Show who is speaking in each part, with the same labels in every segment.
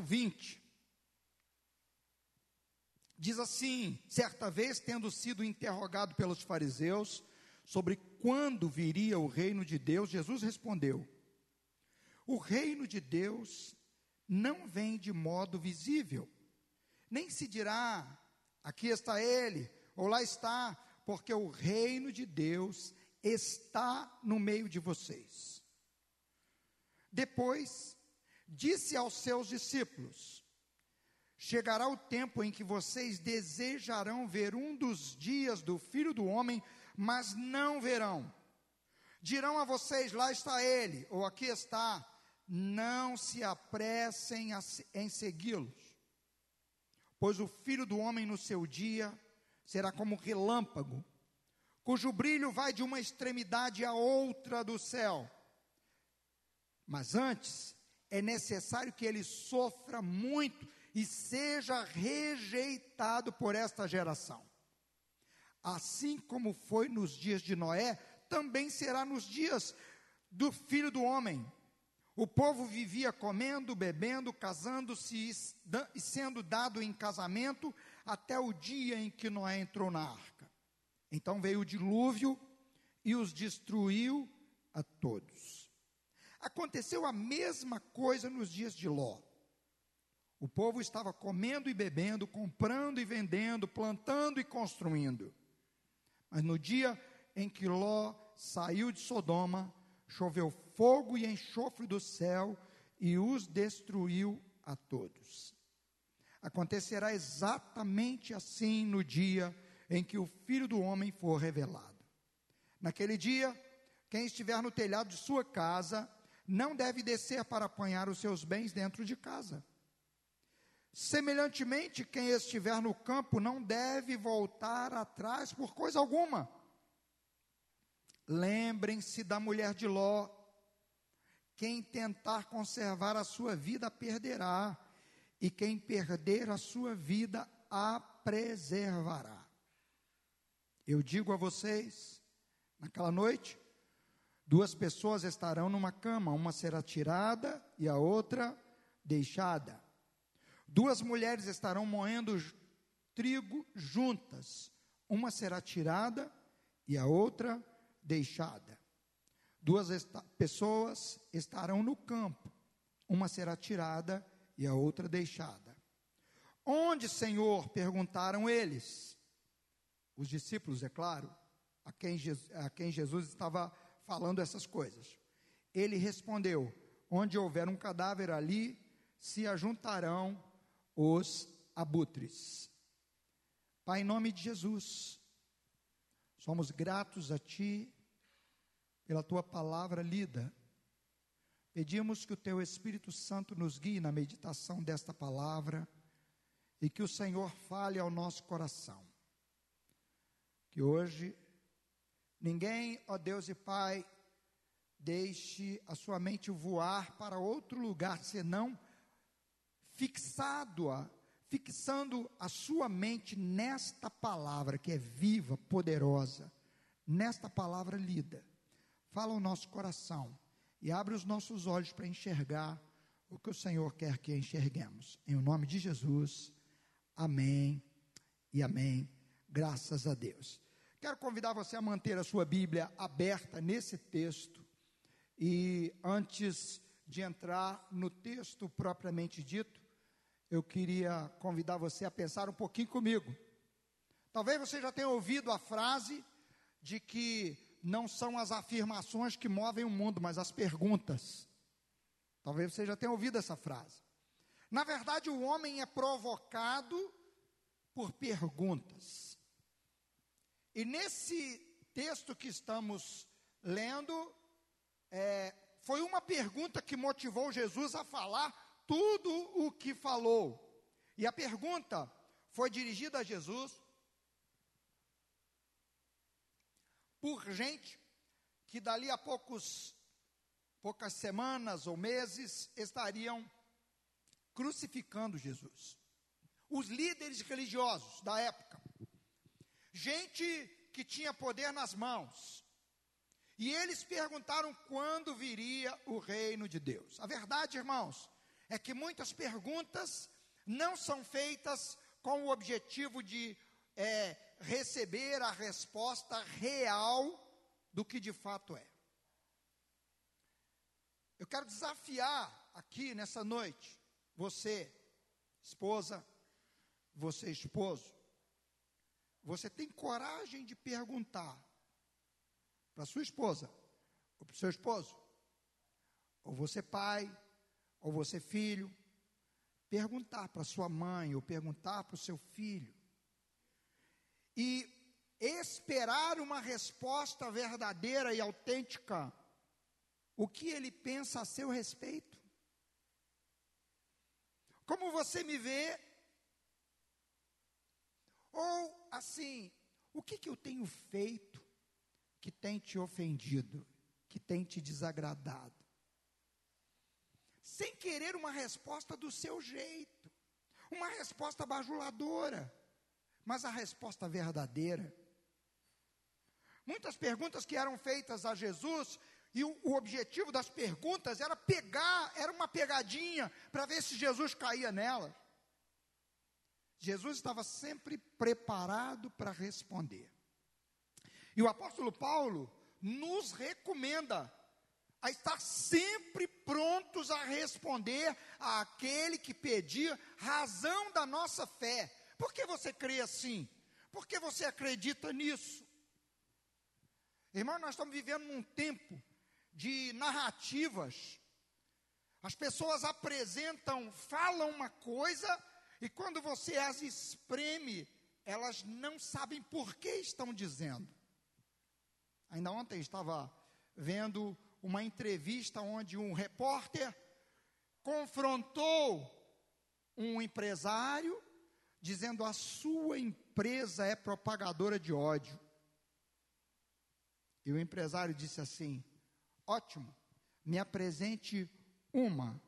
Speaker 1: 20. Diz assim: certa vez, tendo sido interrogado pelos fariseus sobre quando viria o reino de Deus, Jesus respondeu: O reino de Deus não vem de modo visível, nem se dirá, aqui está ele, ou lá está, porque o reino de Deus está no meio de vocês. Depois, disse aos seus discípulos: Chegará o tempo em que vocês desejarão ver um dos dias do filho do homem, mas não verão. Dirão a vocês: lá está ele, ou aqui está. Não se apressem em segui-los, pois o filho do homem no seu dia será como relâmpago, cujo brilho vai de uma extremidade à outra do céu. Mas antes é necessário que ele sofra muito e seja rejeitado por esta geração. Assim como foi nos dias de Noé, também será nos dias do filho do homem. O povo vivia comendo, bebendo, casando-se e sendo dado em casamento até o dia em que Noé entrou na arca. Então veio o dilúvio e os destruiu a todos. Aconteceu a mesma coisa nos dias de Ló. O povo estava comendo e bebendo, comprando e vendendo, plantando e construindo. Mas no dia em que Ló saiu de Sodoma, choveu fogo e enxofre do céu e os destruiu a todos. Acontecerá exatamente assim no dia em que o Filho do Homem for revelado. Naquele dia, quem estiver no telhado de sua casa não deve descer para apanhar os seus bens dentro de casa. Semelhantemente, quem estiver no campo não deve voltar atrás por coisa alguma. Lembrem-se da mulher de Ló. Quem tentar conservar a sua vida perderá, e quem perder a sua vida a preservará. Eu digo a vocês, naquela noite, duas pessoas estarão numa cama, uma será tirada e a outra deixada. Duas mulheres estarão moendo trigo juntas, uma será tirada e a outra deixada. Duas pessoas estarão no campo, uma será tirada e a outra deixada. Onde, Senhor? perguntaram eles. Os discípulos, é claro, a quem, Jesus, a quem Jesus estava falando essas coisas. Ele respondeu: Onde houver um cadáver ali, se ajuntarão os abutres. Pai, em nome de Jesus, somos gratos a Ti pela Tua palavra lida. Pedimos que o Teu Espírito Santo nos guie na meditação desta palavra e que o Senhor fale ao nosso coração. Que hoje ninguém, ó Deus e Pai, deixe a sua mente voar para outro lugar senão fixado a, fixando a sua mente nesta palavra que é viva, poderosa, nesta palavra lida. Fala o nosso coração e abre os nossos olhos para enxergar o que o Senhor quer que enxerguemos. Em nome de Jesus, amém e amém. Graças a Deus. Quero convidar você a manter a sua Bíblia aberta nesse texto. E antes de entrar no texto propriamente dito, eu queria convidar você a pensar um pouquinho comigo. Talvez você já tenha ouvido a frase de que não são as afirmações que movem o mundo, mas as perguntas. Talvez você já tenha ouvido essa frase. Na verdade, o homem é provocado por perguntas. E nesse texto que estamos lendo, é, foi uma pergunta que motivou Jesus a falar tudo o que falou. E a pergunta foi dirigida a Jesus por gente que dali a poucos poucas semanas ou meses estariam crucificando Jesus. Os líderes religiosos da época. Gente que tinha poder nas mãos. E eles perguntaram quando viria o reino de Deus. A verdade, irmãos, é que muitas perguntas não são feitas com o objetivo de é, receber a resposta real do que de fato é. Eu quero desafiar aqui nessa noite, você, esposa, você, esposo, você tem coragem de perguntar para sua esposa, ou para o seu esposo, ou você pai, ou você filho, perguntar para sua mãe, ou perguntar para o seu filho, e esperar uma resposta verdadeira e autêntica o que ele pensa a seu respeito. Como você me vê? Ou assim, o que, que eu tenho feito que tem te ofendido, que tem te desagradado? Sem querer uma resposta do seu jeito, uma resposta bajuladora, mas a resposta verdadeira. Muitas perguntas que eram feitas a Jesus e o, o objetivo das perguntas era pegar, era uma pegadinha para ver se Jesus caía nela. Jesus estava sempre preparado para responder. E o apóstolo Paulo nos recomenda a estar sempre prontos a responder àquele que pedir razão da nossa fé. Por que você crê assim? Por que você acredita nisso? Irmão, nós estamos vivendo num tempo de narrativas. As pessoas apresentam, falam uma coisa, e quando você as espreme, elas não sabem por que estão dizendo. Ainda ontem estava vendo uma entrevista onde um repórter confrontou um empresário dizendo a sua empresa é propagadora de ódio. E o empresário disse assim: Ótimo, me apresente uma.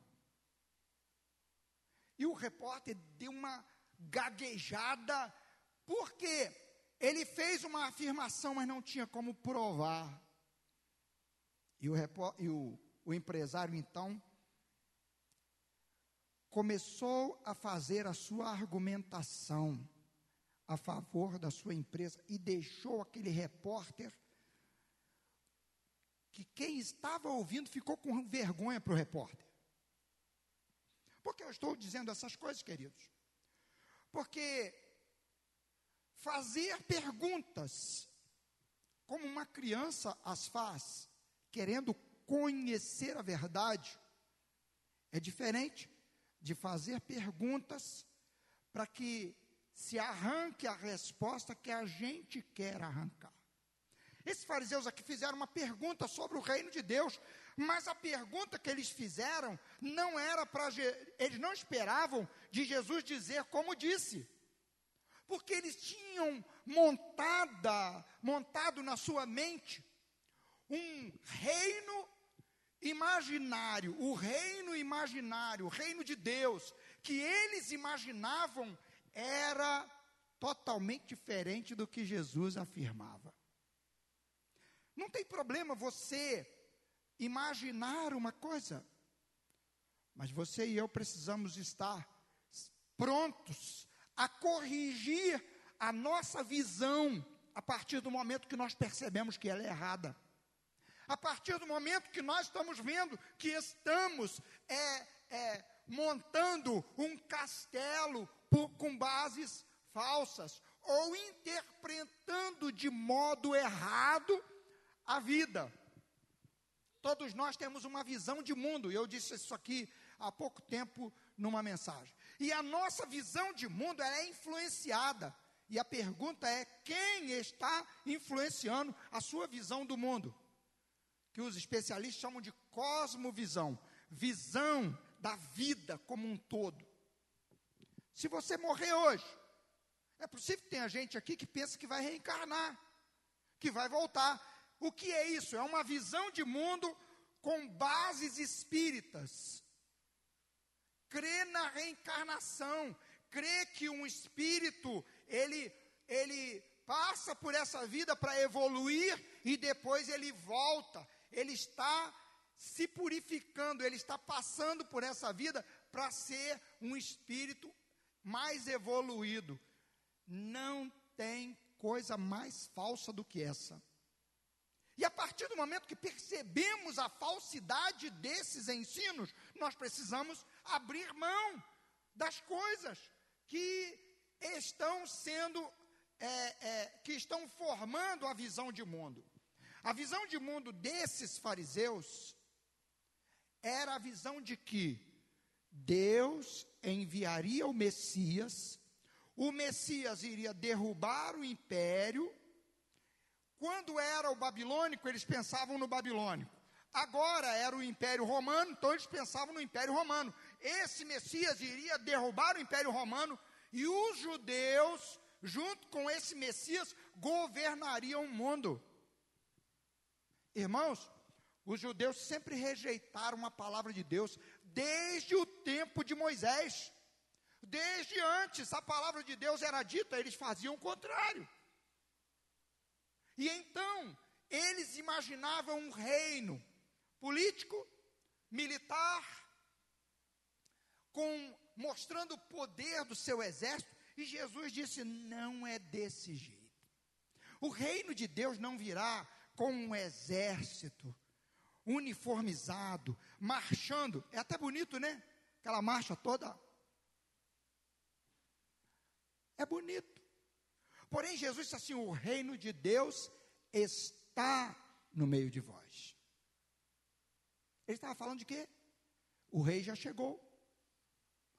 Speaker 1: E o repórter deu uma gaguejada, porque ele fez uma afirmação, mas não tinha como provar. E o, e o, o empresário, então, começou a fazer a sua argumentação a favor da sua empresa e deixou aquele repórter que quem estava ouvindo ficou com vergonha para o repórter. Por que eu estou dizendo essas coisas, queridos? Porque fazer perguntas, como uma criança as faz, querendo conhecer a verdade, é diferente de fazer perguntas para que se arranque a resposta que a gente quer arrancar. Esses fariseus aqui fizeram uma pergunta sobre o reino de Deus, mas a pergunta que eles fizeram não era para. Eles não esperavam de Jesus dizer como disse. Porque eles tinham montada, montado na sua mente um reino imaginário, o reino imaginário, o reino de Deus, que eles imaginavam era totalmente diferente do que Jesus afirmava. Não tem problema você imaginar uma coisa, mas você e eu precisamos estar prontos a corrigir a nossa visão a partir do momento que nós percebemos que ela é errada. A partir do momento que nós estamos vendo que estamos é, é, montando um castelo por, com bases falsas, ou interpretando de modo errado a vida. Todos nós temos uma visão de mundo, e eu disse isso aqui há pouco tempo numa mensagem. E a nossa visão de mundo é influenciada. E a pergunta é: quem está influenciando a sua visão do mundo? Que os especialistas chamam de cosmovisão visão da vida como um todo. Se você morrer hoje, é possível que tenha gente aqui que pensa que vai reencarnar, que vai voltar. O que é isso? É uma visão de mundo com bases espíritas. Crê na reencarnação, crê que um espírito, ele, ele passa por essa vida para evoluir e depois ele volta. Ele está se purificando, ele está passando por essa vida para ser um espírito mais evoluído. Não tem coisa mais falsa do que essa. E a partir do momento que percebemos a falsidade desses ensinos, nós precisamos abrir mão das coisas que estão sendo, é, é, que estão formando a visão de mundo. A visão de mundo desses fariseus era a visão de que Deus enviaria o Messias, o Messias iria derrubar o império. Quando era o babilônico, eles pensavam no babilônico. Agora era o Império Romano, então eles pensavam no Império Romano. Esse Messias iria derrubar o Império Romano e os judeus, junto com esse Messias, governariam o mundo. Irmãos, os judeus sempre rejeitaram a palavra de Deus desde o tempo de Moisés. Desde antes a palavra de Deus era dita, eles faziam o contrário. E então, eles imaginavam um reino político, militar, com mostrando o poder do seu exército, e Jesus disse: "Não é desse jeito. O reino de Deus não virá com um exército uniformizado, marchando. É até bonito, né? Aquela marcha toda. É bonito. Porém, Jesus disse assim: o reino de Deus está no meio de vós. Ele estava falando de quê? O rei já chegou.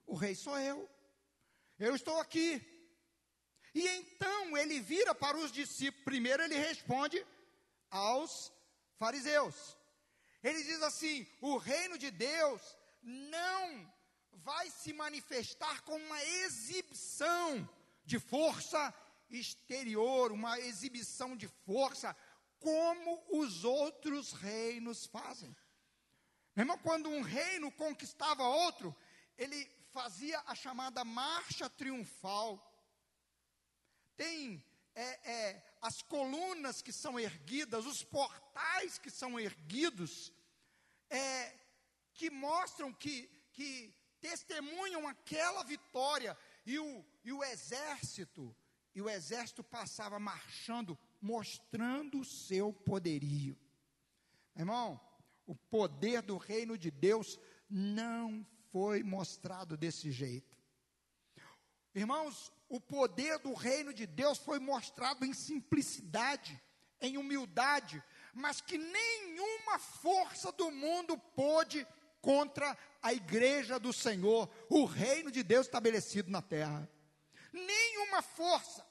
Speaker 1: O rei sou eu. Eu estou aqui. E então ele vira para os discípulos. Primeiro ele responde aos fariseus. Ele diz assim: o reino de Deus não vai se manifestar com uma exibição de força exterior, uma exibição de força, como os outros reinos fazem. Meu irmão, quando um reino conquistava outro, ele fazia a chamada marcha triunfal. Tem é, é, as colunas que são erguidas, os portais que são erguidos, é, que mostram que, que testemunham aquela vitória, e o, e o exército, e o exército passava marchando, mostrando o seu poderio. Irmão, o poder do reino de Deus não foi mostrado desse jeito. Irmãos, o poder do reino de Deus foi mostrado em simplicidade, em humildade, mas que nenhuma força do mundo pôde contra a igreja do Senhor, o reino de Deus estabelecido na terra. Nenhuma força.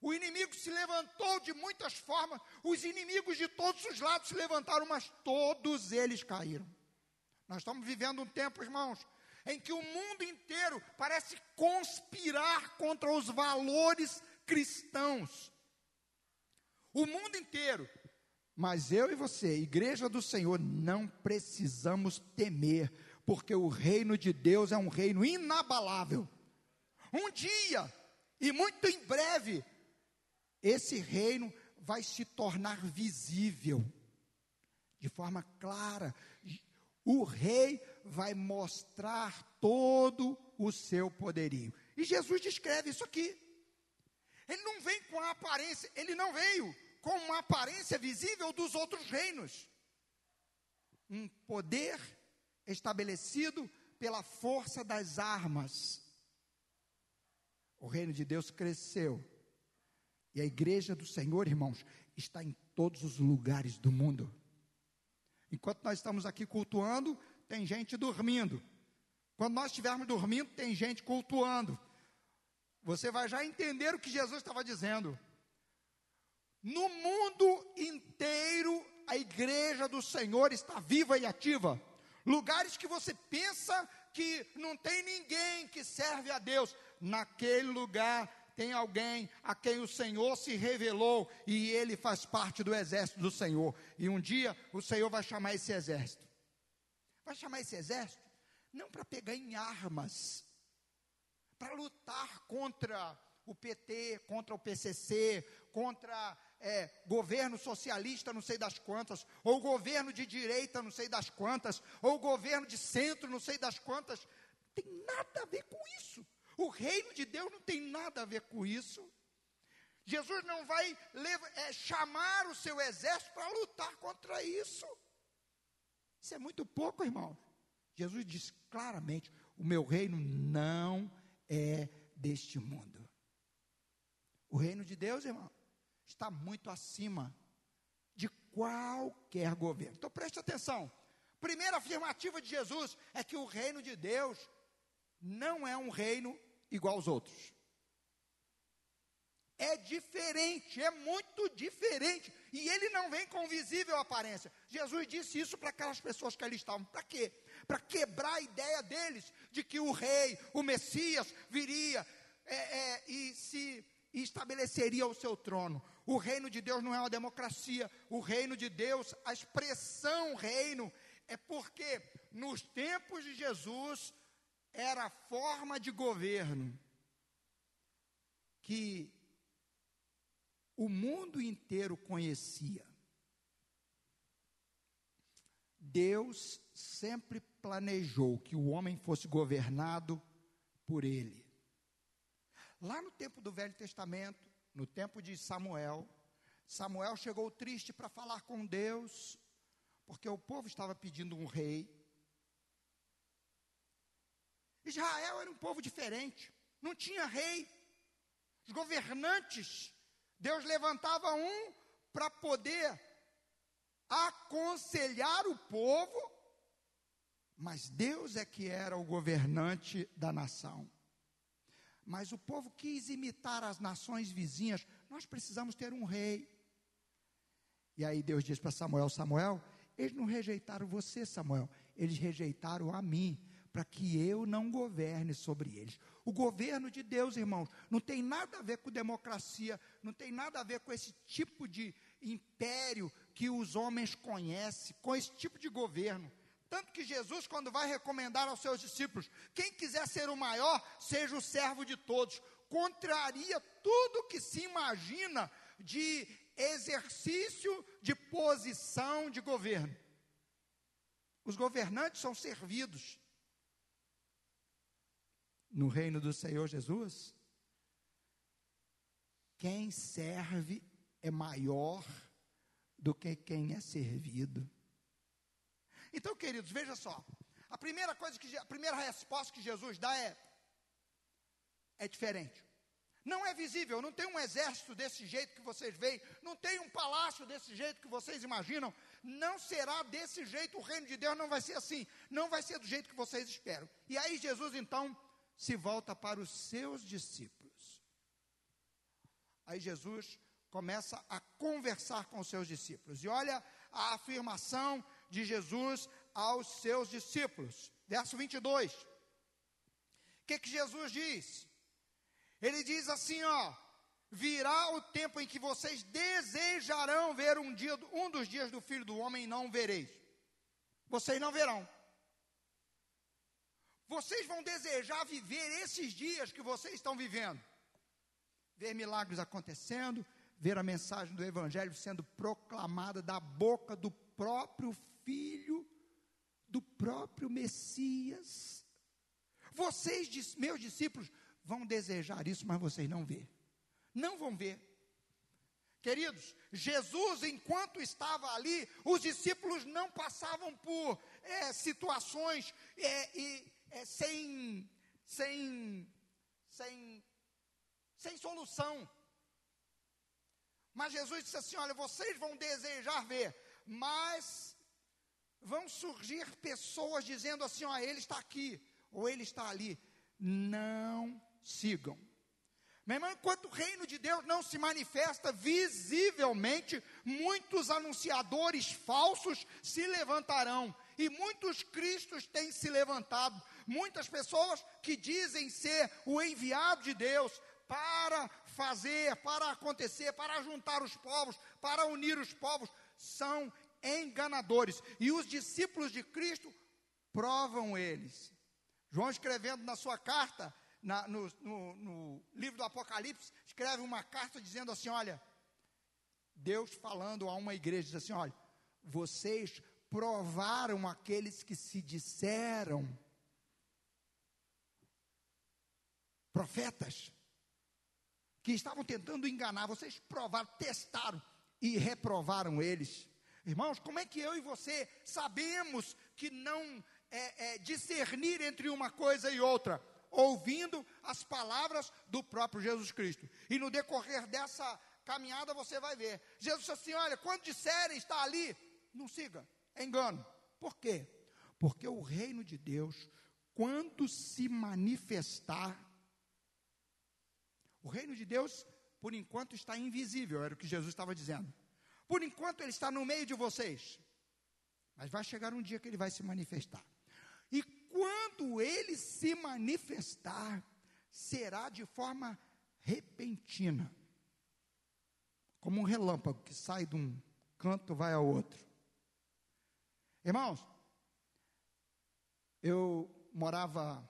Speaker 1: O inimigo se levantou de muitas formas, os inimigos de todos os lados se levantaram, mas todos eles caíram. Nós estamos vivendo um tempo, irmãos, em que o mundo inteiro parece conspirar contra os valores cristãos. O mundo inteiro. Mas eu e você, igreja do Senhor, não precisamos temer, porque o reino de Deus é um reino inabalável. Um dia, e muito em breve, esse reino vai se tornar visível, de forma clara. O rei vai mostrar todo o seu poderio. E Jesus descreve isso aqui. Ele não vem com a aparência, ele não veio com uma aparência visível dos outros reinos. Um poder estabelecido pela força das armas. O reino de Deus cresceu. E a igreja do Senhor, irmãos, está em todos os lugares do mundo. Enquanto nós estamos aqui cultuando, tem gente dormindo. Quando nós estivermos dormindo, tem gente cultuando. Você vai já entender o que Jesus estava dizendo. No mundo inteiro, a igreja do Senhor está viva e ativa. Lugares que você pensa que não tem ninguém que serve a Deus, naquele lugar tem alguém a quem o Senhor se revelou e ele faz parte do exército do Senhor. E um dia o Senhor vai chamar esse exército. Vai chamar esse exército não para pegar em armas, para lutar contra o PT, contra o PCC, contra é, governo socialista, não sei das quantas, ou governo de direita, não sei das quantas, ou governo de centro, não sei das quantas. Tem nada a ver com isso. O reino de Deus não tem nada a ver com isso. Jesus não vai levar, é, chamar o seu exército para lutar contra isso. Isso é muito pouco, irmão. Jesus diz claramente: o meu reino não é deste mundo. O reino de Deus, irmão, está muito acima de qualquer governo. Então preste atenção. Primeira afirmativa de Jesus é que o reino de Deus não é um reino igual aos outros. É diferente, é muito diferente. E ele não vem com visível aparência. Jesus disse isso para aquelas pessoas que ali estavam. Para quê? Para quebrar a ideia deles de que o rei, o Messias, viria é, é, e se estabeleceria o seu trono. O reino de Deus não é uma democracia. O reino de Deus, a expressão reino, é porque nos tempos de Jesus era a forma de governo que o mundo inteiro conhecia. Deus sempre planejou que o homem fosse governado por ele. Lá no tempo do Velho Testamento, no tempo de Samuel, Samuel chegou triste para falar com Deus, porque o povo estava pedindo um rei. Israel era um povo diferente, não tinha rei. Os governantes, Deus levantava um para poder aconselhar o povo, mas Deus é que era o governante da nação. Mas o povo quis imitar as nações vizinhas. Nós precisamos ter um rei. E aí Deus diz para Samuel: Samuel, eles não rejeitaram você, Samuel, eles rejeitaram a mim, para que eu não governe sobre eles. O governo de Deus, irmãos, não tem nada a ver com democracia, não tem nada a ver com esse tipo de império que os homens conhecem, com esse tipo de governo. Tanto que Jesus, quando vai recomendar aos seus discípulos, quem quiser ser o maior, seja o servo de todos, contraria tudo que se imagina de exercício de posição de governo. Os governantes são servidos. No reino do Senhor Jesus, quem serve é maior do que quem é servido. Então, queridos, veja só. A primeira coisa que a primeira resposta que Jesus dá é é diferente. Não é visível, não tem um exército desse jeito que vocês veem, não tem um palácio desse jeito que vocês imaginam, não será desse jeito, o reino de Deus não vai ser assim, não vai ser do jeito que vocês esperam. E aí Jesus então se volta para os seus discípulos. Aí Jesus começa a conversar com os seus discípulos. E olha a afirmação de Jesus aos seus discípulos. Verso 22. O que, que Jesus diz? Ele diz assim: ó, virá o tempo em que vocês desejarão ver um, dia, um dos dias do Filho do Homem e não vereis. Vocês não verão. Vocês vão desejar viver esses dias que vocês estão vivendo. Ver milagres acontecendo, ver a mensagem do Evangelho sendo proclamada da boca do próprio filho do próprio Messias. Vocês, meus discípulos, vão desejar isso, mas vocês não vê. Não vão ver. Queridos, Jesus, enquanto estava ali, os discípulos não passavam por é, situações é, é, sem, sem, sem, sem solução. Mas Jesus disse assim: Olha, vocês vão desejar ver, mas vão surgir pessoas dizendo assim: ó, ele está aqui, ou ele está ali. Não sigam. Meu irmão, enquanto o reino de Deus não se manifesta visivelmente, muitos anunciadores falsos se levantarão, e muitos cristos têm se levantado, muitas pessoas que dizem ser o enviado de Deus para fazer, para acontecer, para juntar os povos, para unir os povos, são enganadores. E os discípulos de Cristo provam eles. João, escrevendo na sua carta, na, no, no, no livro do Apocalipse, escreve uma carta dizendo assim: Olha, Deus falando a uma igreja, diz assim: olha, vocês provaram aqueles que se disseram profetas, que estavam tentando enganar, vocês provaram, testaram e reprovaram eles. Irmãos, como é que eu e você sabemos que não é, é, discernir entre uma coisa e outra? Ouvindo as palavras do próprio Jesus Cristo. E no decorrer dessa caminhada você vai ver. Jesus disse assim: olha, quando disserem está ali, não siga, é engano. Por quê? Porque o reino de Deus, quando se manifestar, o reino de Deus, por enquanto, está invisível, era o que Jesus estava dizendo. Por enquanto, ele está no meio de vocês. Mas vai chegar um dia que ele vai se manifestar. E quando ele se manifestar, será de forma repentina como um relâmpago que sai de um canto vai ao outro. Irmãos, eu morava,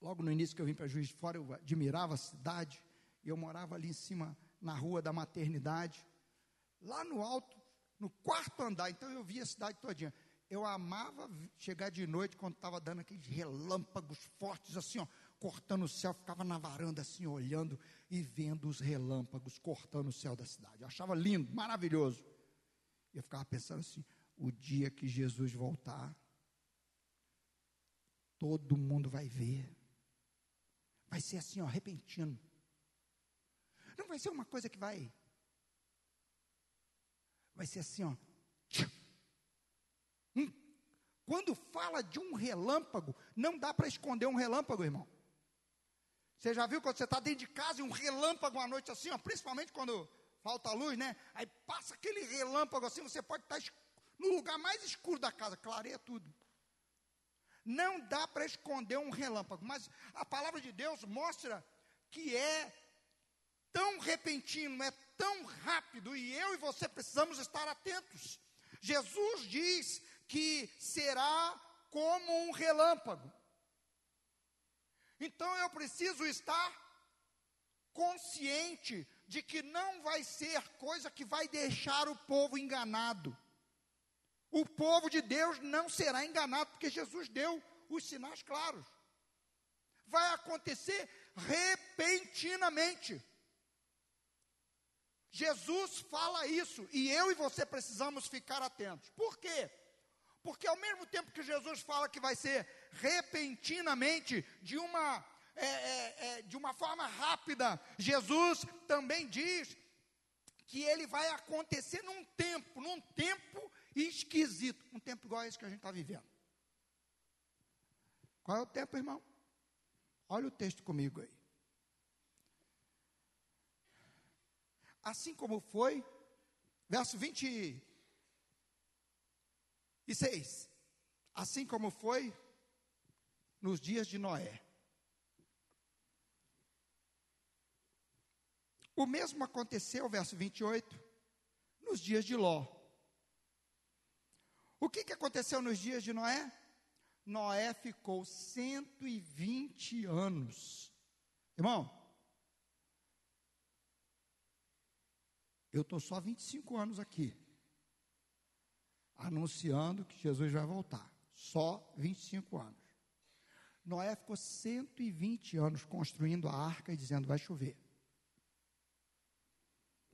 Speaker 1: logo no início que eu vim para Juiz de Fora, eu admirava a cidade, e eu morava ali em cima, na rua da maternidade, lá no alto, no quarto andar, então eu via a cidade todinha. Eu amava chegar de noite quando estava dando aqueles relâmpagos fortes, assim, ó, cortando o céu, ficava na varanda assim, olhando e vendo os relâmpagos cortando o céu da cidade. Eu achava lindo, maravilhoso. E eu ficava pensando assim: o dia que Jesus voltar, todo mundo vai ver. Vai ser assim, ó, repentino. Não vai ser uma coisa que vai. Vai ser assim, ó. Quando fala de um relâmpago, não dá para esconder um relâmpago, irmão. Você já viu quando você está dentro de casa e um relâmpago à noite assim, ó, principalmente quando falta luz, né? Aí passa aquele relâmpago assim, você pode estar tá no lugar mais escuro da casa, clareia tudo. Não dá para esconder um relâmpago, mas a palavra de Deus mostra que é tão repentino, é tão rápido, e eu e você precisamos estar atentos. Jesus diz que será como um relâmpago. Então eu preciso estar consciente de que não vai ser coisa que vai deixar o povo enganado. O povo de Deus não será enganado, porque Jesus deu os sinais claros. Vai acontecer repentinamente. Jesus fala isso e eu e você precisamos ficar atentos. Por quê? Porque ao mesmo tempo que Jesus fala que vai ser repentinamente, de uma, é, é, é, de uma forma rápida, Jesus também diz que ele vai acontecer num tempo, num tempo esquisito, um tempo igual a esse que a gente está vivendo. Qual é o tempo, irmão? Olha o texto comigo aí. Assim como foi, verso 20, e seis, assim como foi nos dias de Noé. O mesmo aconteceu, verso 28, nos dias de Ló. O que, que aconteceu nos dias de Noé? Noé ficou 120 anos. Irmão, eu estou só 25 anos aqui anunciando que Jesus vai voltar. Só 25 anos. Noé ficou 120 anos construindo a arca e dizendo: vai chover.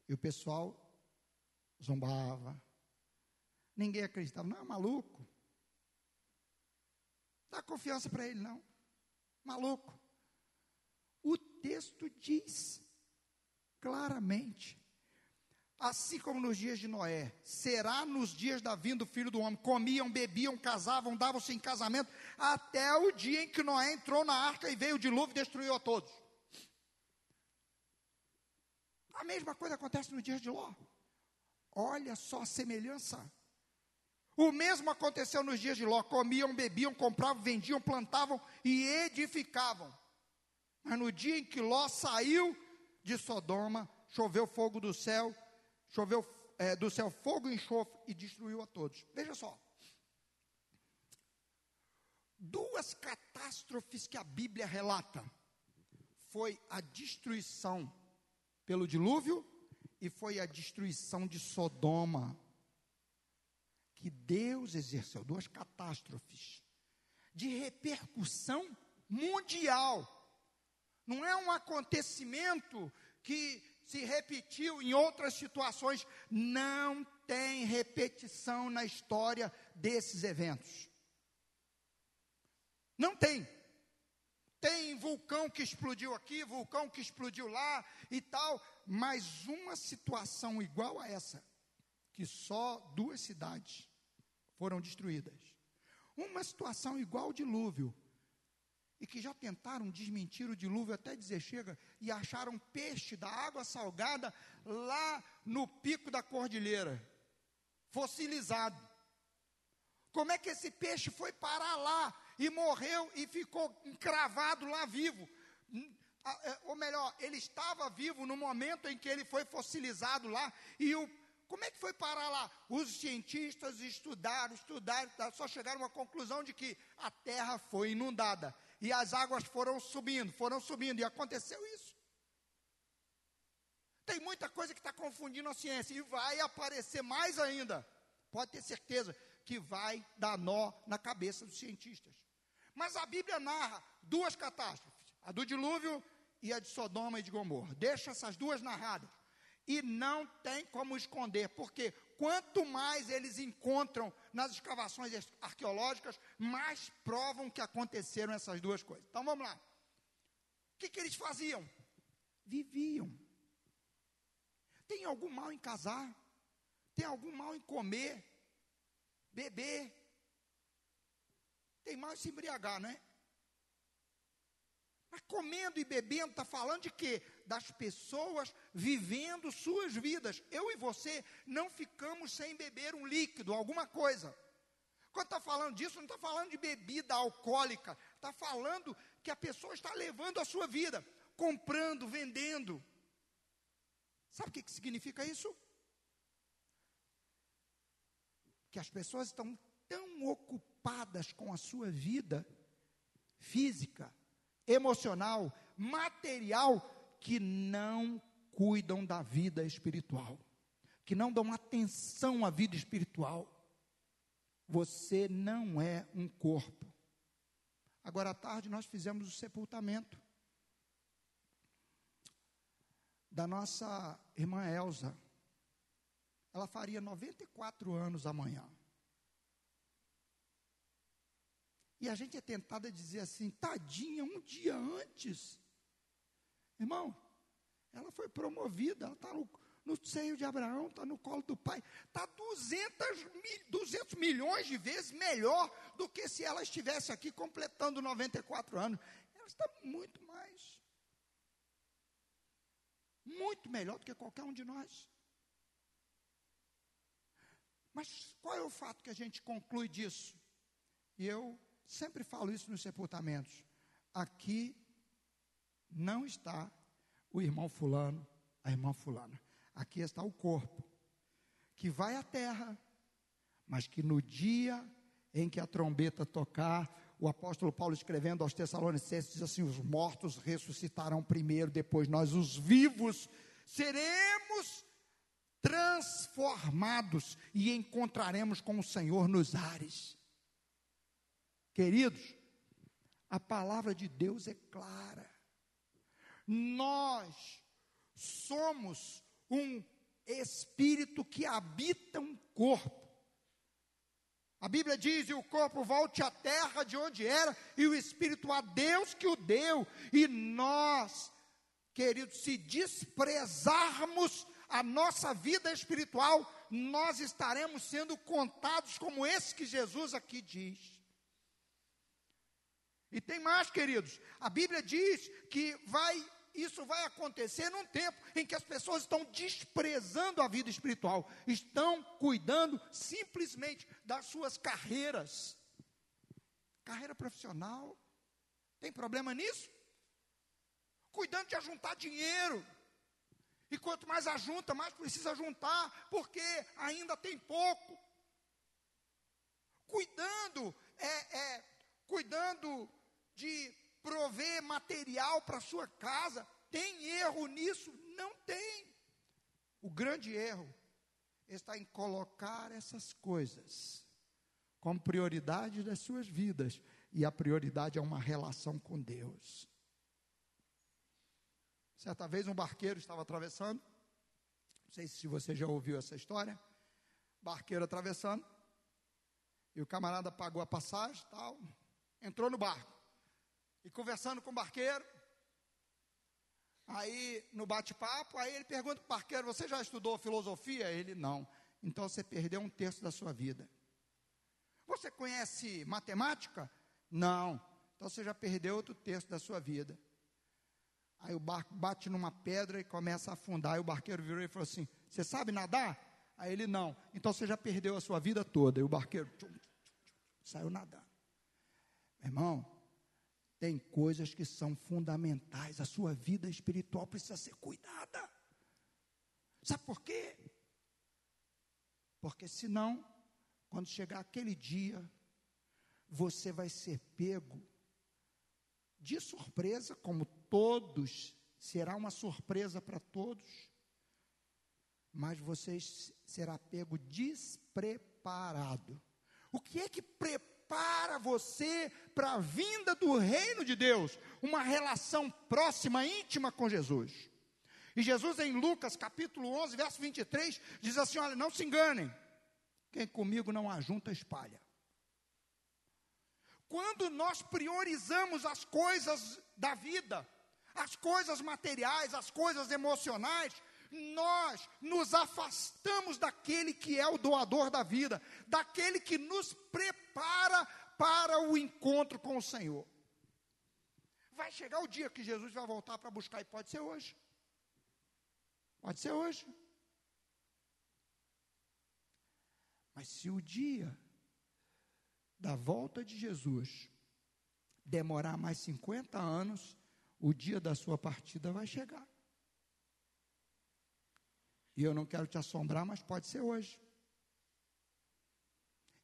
Speaker 1: E o pessoal zombava. Ninguém acreditava. Não, é maluco. Dá confiança para ele, não. Maluco. O texto diz claramente assim como nos dias de Noé, será nos dias da vinda do filho do homem. Comiam, bebiam, casavam, davam-se em casamento, até o dia em que Noé entrou na arca e veio o dilúvio e destruiu a todos. A mesma coisa acontece nos dias de Ló. Olha só a semelhança. O mesmo aconteceu nos dias de Ló: comiam, bebiam, compravam, vendiam, plantavam e edificavam. Mas no dia em que Ló saiu de Sodoma, choveu fogo do céu choveu é, do céu fogo e enxofre e destruiu a todos. Veja só. Duas catástrofes que a Bíblia relata foi a destruição pelo dilúvio e foi a destruição de Sodoma que Deus exerceu duas catástrofes de repercussão mundial. Não é um acontecimento que se repetiu em outras situações, não tem repetição na história desses eventos. Não tem. Tem vulcão que explodiu aqui, vulcão que explodiu lá e tal, mas uma situação igual a essa, que só duas cidades foram destruídas. Uma situação igual ao dilúvio, e que já tentaram desmentir o dilúvio até dizer chega, e acharam peixe da água salgada lá no pico da cordilheira, fossilizado. Como é que esse peixe foi parar lá e morreu e ficou encravado lá vivo? Hum, é, ou melhor, ele estava vivo no momento em que ele foi fossilizado lá, e o como é que foi parar lá? Os cientistas estudaram, estudaram, só chegaram uma conclusão de que a terra foi inundada e as águas foram subindo, foram subindo, e aconteceu isso. Tem muita coisa que está confundindo a ciência, e vai aparecer mais ainda. Pode ter certeza que vai dar nó na cabeça dos cientistas. Mas a Bíblia narra duas catástrofes: a do dilúvio e a de Sodoma e de Gomorra. Deixa essas duas narradas. E não tem como esconder, porque quanto mais eles encontram nas escavações arqueológicas, mais provam que aconteceram essas duas coisas. Então vamos lá. O que, que eles faziam? Viviam. Tem algum mal em casar? Tem algum mal em comer? Beber? Tem mal em se embriagar, não é? Mas comendo e bebendo, está falando de quê? Das pessoas vivendo suas vidas. Eu e você não ficamos sem beber um líquido, alguma coisa. Quando está falando disso, não está falando de bebida alcoólica, está falando que a pessoa está levando a sua vida, comprando, vendendo. Sabe o que, que significa isso? Que as pessoas estão tão ocupadas com a sua vida física, emocional, material, que não cuidam da vida espiritual, que não dão atenção à vida espiritual. Você não é um corpo. Agora à tarde nós fizemos o sepultamento da nossa irmã Elsa. Ela faria 94 anos amanhã. E a gente é tentado a dizer assim, tadinha, um dia antes. Irmão, ela foi promovida, ela está no, no, seio de Abraão, está no colo do pai. Está 200, 200 milhões de vezes melhor do que se ela estivesse aqui completando 94 anos. Ela está muito mais. Muito melhor do que qualquer um de nós. Mas qual é o fato que a gente conclui disso? E eu Sempre falo isso nos sepultamentos. Aqui não está o irmão fulano, a irmã fulana. Aqui está o corpo, que vai à terra, mas que no dia em que a trombeta tocar, o apóstolo Paulo escrevendo aos Tessalonicenses diz assim: os mortos ressuscitarão primeiro, depois nós, os vivos, seremos transformados e encontraremos com o Senhor nos ares. Queridos, a palavra de Deus é clara. Nós somos um espírito que habita um corpo. A Bíblia diz: e o corpo volte à terra de onde era, e o espírito a Deus que o deu. E nós, queridos, se desprezarmos a nossa vida espiritual, nós estaremos sendo contados como esse que Jesus aqui diz. E tem mais, queridos. A Bíblia diz que vai isso vai acontecer num tempo em que as pessoas estão desprezando a vida espiritual, estão cuidando simplesmente das suas carreiras. Carreira profissional. Tem problema nisso? Cuidando de ajuntar dinheiro. E quanto mais ajunta, mais precisa juntar, porque ainda tem pouco. Cuidando, é, é cuidando de prover material para sua casa. Tem erro nisso? Não tem. O grande erro está em colocar essas coisas como prioridade das suas vidas, e a prioridade é uma relação com Deus. Certa vez um barqueiro estava atravessando, não sei se você já ouviu essa história, barqueiro atravessando, e o camarada pagou a passagem, tal, entrou no barco, e conversando com o barqueiro, aí no bate-papo, aí ele pergunta para o barqueiro, você já estudou filosofia? Ele, não. Então você perdeu um terço da sua vida. Você conhece matemática? Não. Então você já perdeu outro terço da sua vida. Aí o barco bate numa pedra e começa a afundar. Aí o barqueiro virou e falou assim: Você sabe nadar? Aí ele não. Então você já perdeu a sua vida toda. E o barqueiro tchum, tchum, tchum, saiu nadando. Meu irmão, tem coisas que são fundamentais. A sua vida espiritual precisa ser cuidada. Sabe por quê? Porque senão, quando chegar aquele dia, você vai ser pego de surpresa, como todos, será uma surpresa para todos, mas você será pego despreparado. O que é que prepara você para a vinda do reino de Deus? Uma relação próxima, íntima com Jesus. E Jesus, em Lucas capítulo 11, verso 23, diz assim: Olha, não se enganem, quem comigo não ajunta, espalha. Quando nós priorizamos as coisas da vida, as coisas materiais, as coisas emocionais, nós nos afastamos daquele que é o doador da vida, daquele que nos prepara para o encontro com o Senhor. Vai chegar o dia que Jesus vai voltar para buscar, e pode ser hoje. Pode ser hoje. Mas se o dia da volta de Jesus demorar mais 50 anos, o dia da sua partida vai chegar. E eu não quero te assombrar, mas pode ser hoje.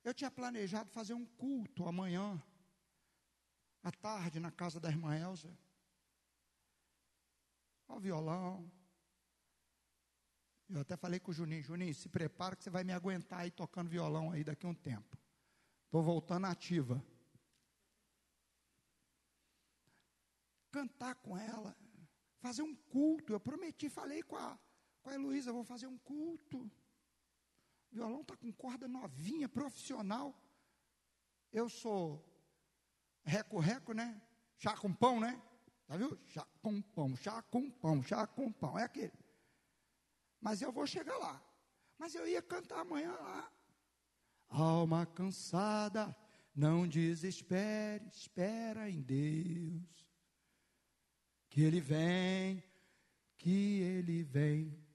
Speaker 1: Eu tinha planejado fazer um culto amanhã, à tarde, na casa da irmã Elza. Ao violão. Eu até falei com o Juninho, Juninho, se prepara que você vai me aguentar aí tocando violão aí daqui a um tempo. Estou voltando ativa. Cantar com ela, fazer um culto. Eu prometi, falei com a, com a Heloísa, vou fazer um culto. O violão está com corda novinha, profissional. Eu sou reco-reco, né? Chá com pão, né? Tá viu? Chá com pão, chá com pão, chá com pão. É aquele. Mas eu vou chegar lá. Mas eu ia cantar amanhã lá. Alma cansada, não desespere, espera em Deus. Que Ele vem, que Ele vem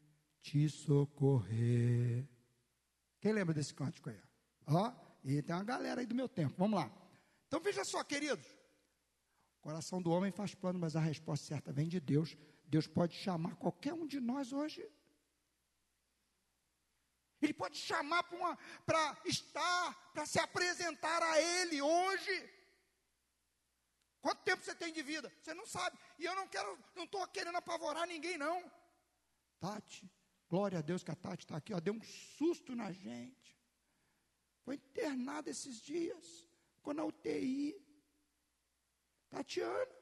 Speaker 1: te socorrer. Quem lembra desse cântico aí? Ó, e tem uma galera aí do meu tempo. Vamos lá. Então veja só, queridos. O coração do homem faz plano, mas a resposta certa vem de Deus. Deus pode chamar qualquer um de nós hoje ele pode chamar para estar, para se apresentar a Ele hoje. Quanto tempo você tem de vida? Você não sabe. E eu não quero, não estou querendo apavorar ninguém, não. Tati, glória a Deus que a Tati está aqui, ó, deu um susto na gente. Foi internada esses dias, ficou na UTI. Tatiana.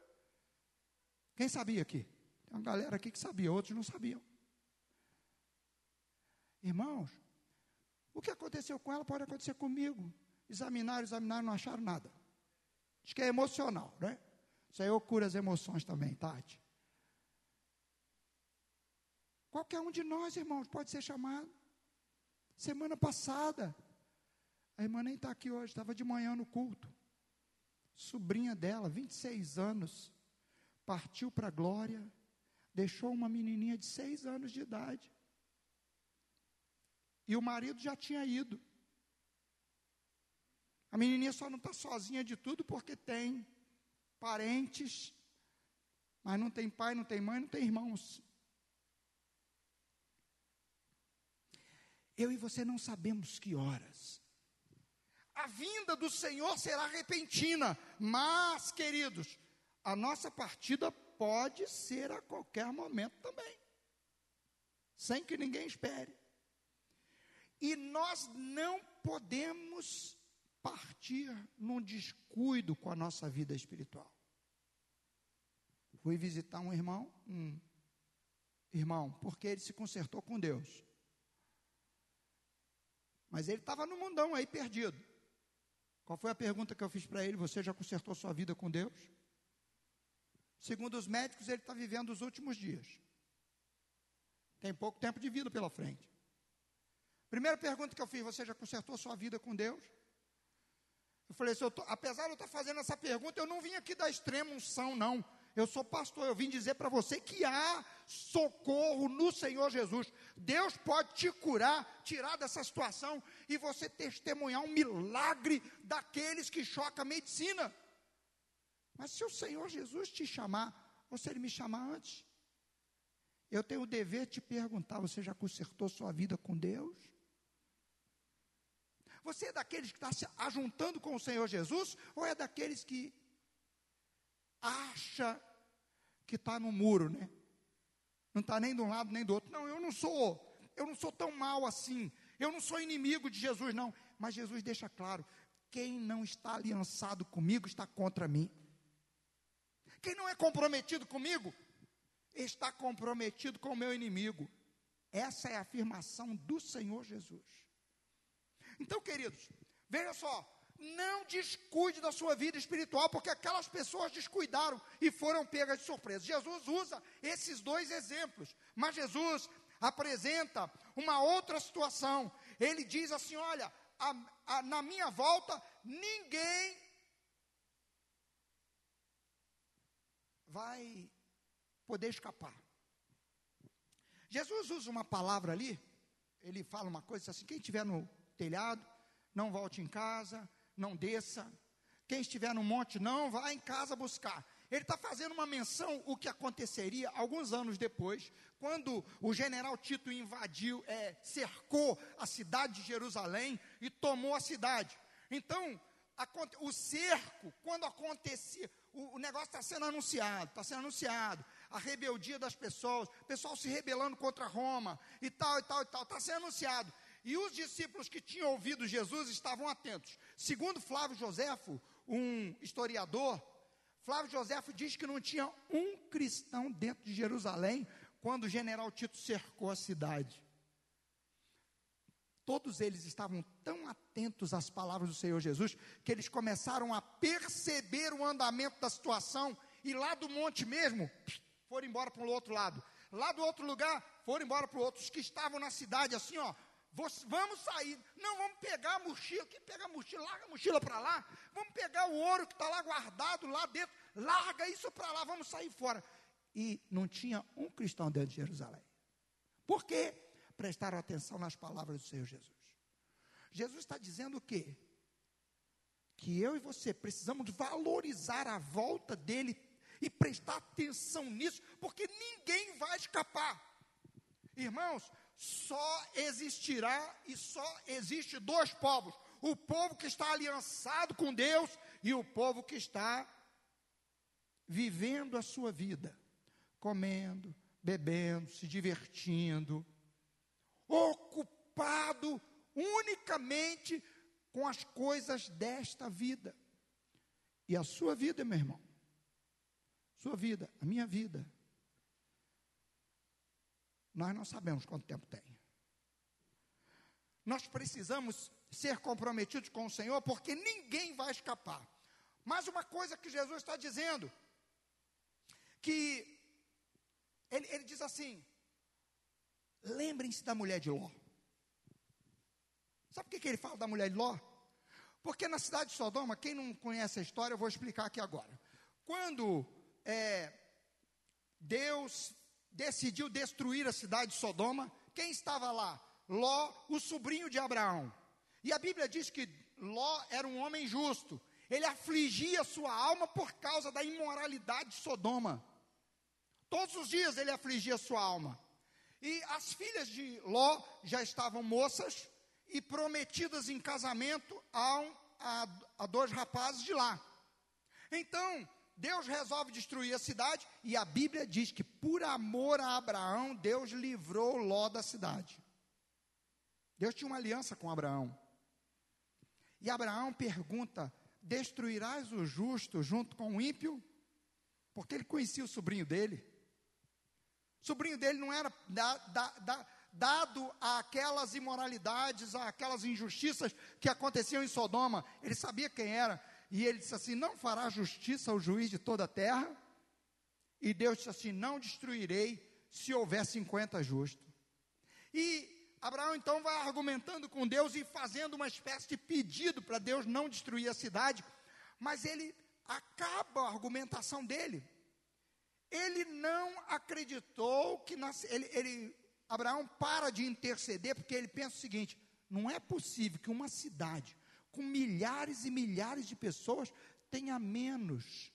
Speaker 1: Quem sabia aqui? Tem uma galera aqui que sabia, outros não sabiam. Irmãos, o que aconteceu com ela pode acontecer comigo. Examinaram, examinaram, não acharam nada. Diz que é emocional, né? Isso aí eu curo as emoções também, Tati. Qualquer um de nós, irmãos, pode ser chamado. Semana passada, a irmã nem está aqui hoje, estava de manhã no culto. Sobrinha dela, 26 anos, partiu para a glória, deixou uma menininha de 6 anos de idade. E o marido já tinha ido. A menininha só não está sozinha de tudo porque tem parentes, mas não tem pai, não tem mãe, não tem irmãos. Eu e você não sabemos que horas. A vinda do Senhor será repentina, mas, queridos, a nossa partida pode ser a qualquer momento também. sem que ninguém espere. E nós não podemos partir num descuido com a nossa vida espiritual. Fui visitar um irmão, um irmão, porque ele se consertou com Deus. Mas ele estava no mundão aí perdido. Qual foi a pergunta que eu fiz para ele? Você já consertou sua vida com Deus? Segundo os médicos, ele está vivendo os últimos dias. Tem pouco tempo de vida pela frente. Primeira pergunta que eu fiz: Você já consertou sua vida com Deus? Eu falei: eu tô, Apesar de eu estar fazendo essa pergunta, eu não vim aqui dar extrema unção, não. Eu sou pastor, eu vim dizer para você que há socorro no Senhor Jesus. Deus pode te curar, tirar dessa situação e você testemunhar um milagre daqueles que choca a medicina. Mas se o Senhor Jesus te chamar, ou se ele me chamar antes, eu tenho o dever de te perguntar: você já consertou sua vida com Deus? Você é daqueles que está se ajuntando com o Senhor Jesus, ou é daqueles que acha que está no muro, né? Não está nem de um lado nem do outro. Não, eu não sou, eu não sou tão mal assim. Eu não sou inimigo de Jesus, não. Mas Jesus deixa claro: quem não está aliançado comigo está contra mim. Quem não é comprometido comigo está comprometido com o meu inimigo. Essa é a afirmação do Senhor Jesus. Então, queridos, veja só, não descuide da sua vida espiritual, porque aquelas pessoas descuidaram e foram pegas de surpresa. Jesus usa esses dois exemplos, mas Jesus apresenta uma outra situação. Ele diz assim: Olha, a, a, na minha volta, ninguém vai poder escapar. Jesus usa uma palavra ali, ele fala uma coisa assim: quem estiver no telhado, não volte em casa, não desça. Quem estiver no monte, não vá em casa buscar. Ele está fazendo uma menção o que aconteceria alguns anos depois, quando o general Tito invadiu, é, cercou a cidade de Jerusalém e tomou a cidade. Então, a, o cerco, quando acontecia, o, o negócio está sendo anunciado, está sendo anunciado, a rebeldia das pessoas, o pessoal se rebelando contra Roma, e tal, e tal, e tal, está sendo anunciado. E os discípulos que tinham ouvido Jesus estavam atentos. Segundo Flávio Joséfo, um historiador, Flávio Joséfo diz que não tinha um cristão dentro de Jerusalém quando o general Tito cercou a cidade. Todos eles estavam tão atentos às palavras do Senhor Jesus que eles começaram a perceber o andamento da situação e lá do monte mesmo foram embora para o outro lado. Lá do outro lugar foram embora para o outro. Os que estavam na cidade assim, ó, Vamos sair. Não, vamos pegar a mochila. Quem pega a mochila, larga a mochila para lá. Vamos pegar o ouro que está lá guardado lá dentro. Larga isso para lá, vamos sair fora. E não tinha um cristão dentro de Jerusalém. Por quê? Prestaram atenção nas palavras do Senhor Jesus. Jesus está dizendo o quê? Que eu e você precisamos valorizar a volta dele e prestar atenção nisso, porque ninguém vai escapar. Irmãos, só existirá e só existe dois povos: o povo que está aliançado com Deus e o povo que está vivendo a sua vida, comendo, bebendo, se divertindo, ocupado unicamente com as coisas desta vida. E a sua vida, meu irmão, sua vida, a minha vida, nós não sabemos quanto tempo tem. Nós precisamos ser comprometidos com o Senhor, porque ninguém vai escapar. Mas uma coisa que Jesus está dizendo, que ele, ele diz assim: lembrem-se da mulher de Ló. Sabe por que, que ele fala da mulher de Ló? Porque na cidade de Sodoma, quem não conhece a história, eu vou explicar aqui agora. Quando é, Deus decidiu destruir a cidade de Sodoma, quem estava lá? Ló, o sobrinho de Abraão. E a Bíblia diz que Ló era um homem justo. Ele afligia sua alma por causa da imoralidade de Sodoma. Todos os dias ele afligia sua alma. E as filhas de Ló já estavam moças e prometidas em casamento a, um, a, a dois rapazes de lá. Então, Deus resolve destruir a cidade e a Bíblia diz que por amor a Abraão, Deus livrou Ló da cidade. Deus tinha uma aliança com Abraão. E Abraão pergunta: Destruirás o justo junto com o ímpio? Porque ele conhecia o sobrinho dele. O sobrinho dele não era da, da, da, dado àquelas imoralidades, àquelas injustiças que aconteciam em Sodoma. Ele sabia quem era. E ele disse assim: Não fará justiça ao juiz de toda a terra? E Deus disse assim: Não destruirei se houver 50 justos. E Abraão então vai argumentando com Deus e fazendo uma espécie de pedido para Deus não destruir a cidade, mas ele acaba a argumentação dele. Ele não acreditou que nas, ele, ele, Abraão para de interceder porque ele pensa o seguinte: não é possível que uma cidade com milhares e milhares de pessoas tenha menos,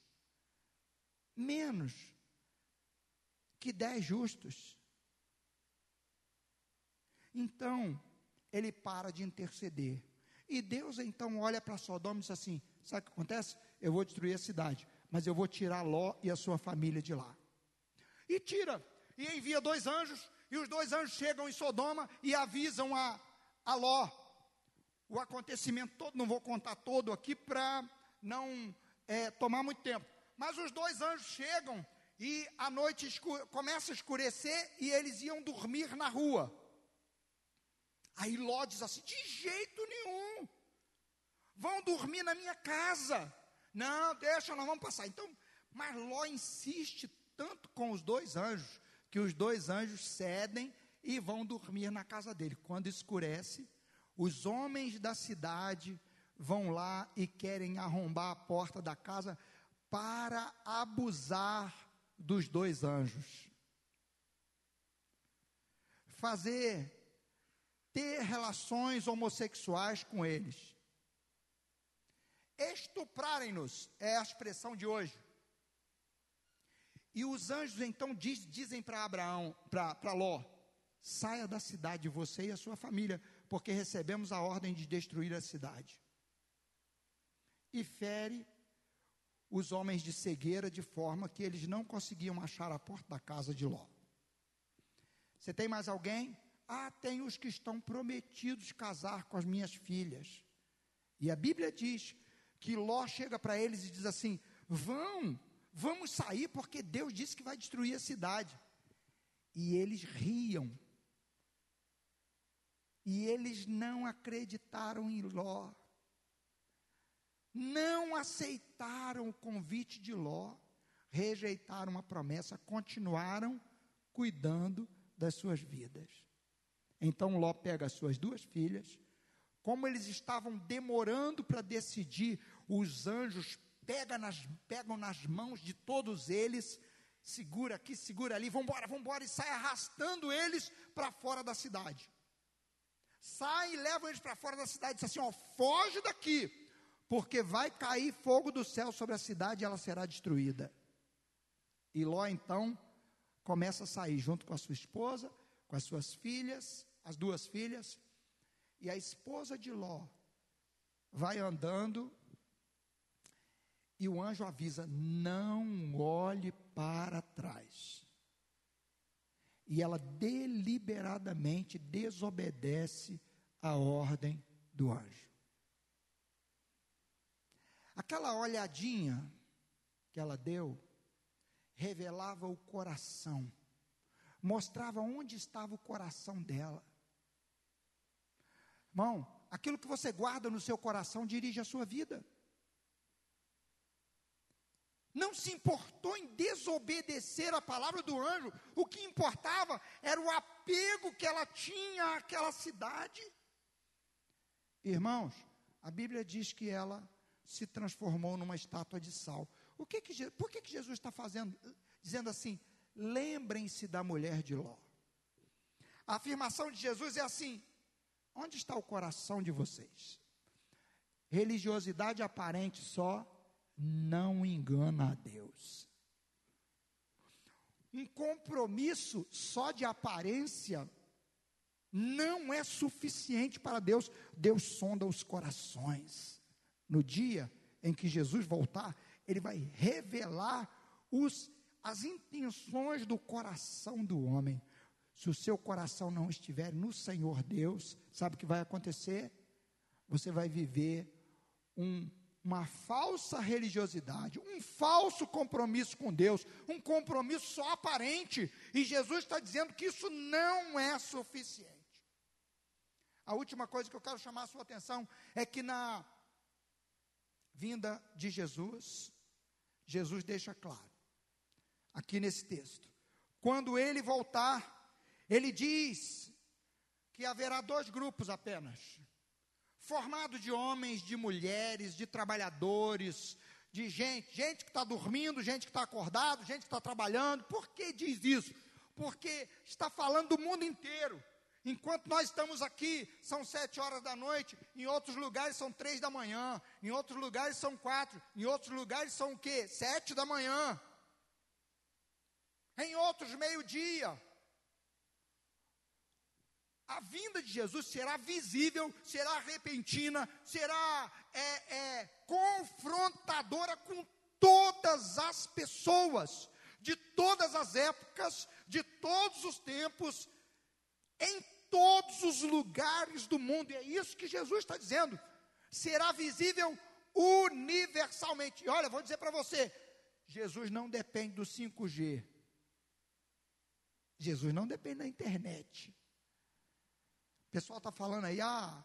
Speaker 1: menos que dez justos. Então, ele para de interceder. E Deus então olha para Sodoma e diz assim: sabe o que acontece? Eu vou destruir a cidade, mas eu vou tirar Ló e a sua família de lá. E tira, e envia dois anjos, e os dois anjos chegam em Sodoma e avisam a, a Ló o acontecimento todo. Não vou contar todo aqui para não é, tomar muito tempo. Mas os dois anjos chegam e a noite começa a escurecer e eles iam dormir na rua. Aí Ló diz assim: de jeito nenhum, vão dormir na minha casa. Não, deixa, nós vamos passar. Então, mas Ló insiste tanto com os dois anjos, que os dois anjos cedem e vão dormir na casa dele. Quando escurece, os homens da cidade vão lá e querem arrombar a porta da casa para abusar dos dois anjos. Fazer ter relações homossexuais com eles. Estuprarem-nos é a expressão de hoje. E os anjos então diz, dizem para Abraão, para Ló: saia da cidade, você e a sua família, porque recebemos a ordem de destruir a cidade. E fere os homens de cegueira de forma que eles não conseguiam achar a porta da casa de Ló. Você tem mais alguém? Ah, tem os que estão prometidos casar com as minhas filhas. E a Bíblia diz que Ló chega para eles e diz assim: vão, vamos sair, porque Deus disse que vai destruir a cidade. E eles riam. E eles não acreditaram em Ló. Não aceitaram o convite de Ló. Rejeitaram a promessa, continuaram cuidando das suas vidas. Então Ló pega as suas duas filhas. Como eles estavam demorando para decidir, os anjos pegam nas, pegam nas mãos de todos eles, segura aqui, segura ali, vamos embora, embora, e sai arrastando eles para fora da cidade. Sai e levam eles para fora da cidade, diz assim: ó, foge daqui, porque vai cair fogo do céu sobre a cidade e ela será destruída. E Ló então começa a sair junto com a sua esposa, com as suas filhas, as duas filhas, e a esposa de Ló vai andando e o anjo avisa: não olhe para trás. E ela deliberadamente desobedece a ordem do anjo. Aquela olhadinha que ela deu revelava o coração, mostrava onde estava o coração dela. Irmão, aquilo que você guarda no seu coração dirige a sua vida. Não se importou em desobedecer a palavra do anjo, o que importava era o apego que ela tinha àquela cidade. Irmãos, a Bíblia diz que ela se transformou numa estátua de sal. O que que, por que, que Jesus está fazendo, dizendo assim? Lembrem-se da mulher de Ló. A afirmação de Jesus é assim: Onde está o coração de vocês? Religiosidade aparente só não engana a Deus. Um compromisso só de aparência não é suficiente para Deus. Deus sonda os corações. No dia em que Jesus voltar, ele vai revelar os, as intenções do coração do homem. Se o seu coração não estiver no Senhor Deus, sabe o que vai acontecer? Você vai viver um, uma falsa religiosidade, um falso compromisso com Deus, um compromisso só aparente. E Jesus está dizendo que isso não é suficiente. A última coisa que eu quero chamar a sua atenção é que na vinda de Jesus, Jesus deixa claro, aqui nesse texto, quando ele voltar, ele diz que haverá dois grupos apenas, formado de homens, de mulheres, de trabalhadores, de gente, gente que está dormindo, gente que está acordado, gente que está trabalhando. Por que diz isso? Porque está falando do mundo inteiro. Enquanto nós estamos aqui, são sete horas da noite, em outros lugares são três da manhã, em outros lugares são quatro, em outros lugares são o quê? Sete da manhã. Em outros, meio-dia a vinda de Jesus será visível, será repentina, será é, é, confrontadora com todas as pessoas, de todas as épocas, de todos os tempos, em todos os lugares do mundo. E é isso que Jesus está dizendo. Será visível universalmente. E olha, vou dizer para você: Jesus não depende do 5G. Jesus não depende da internet. Pessoal está falando aí, ah,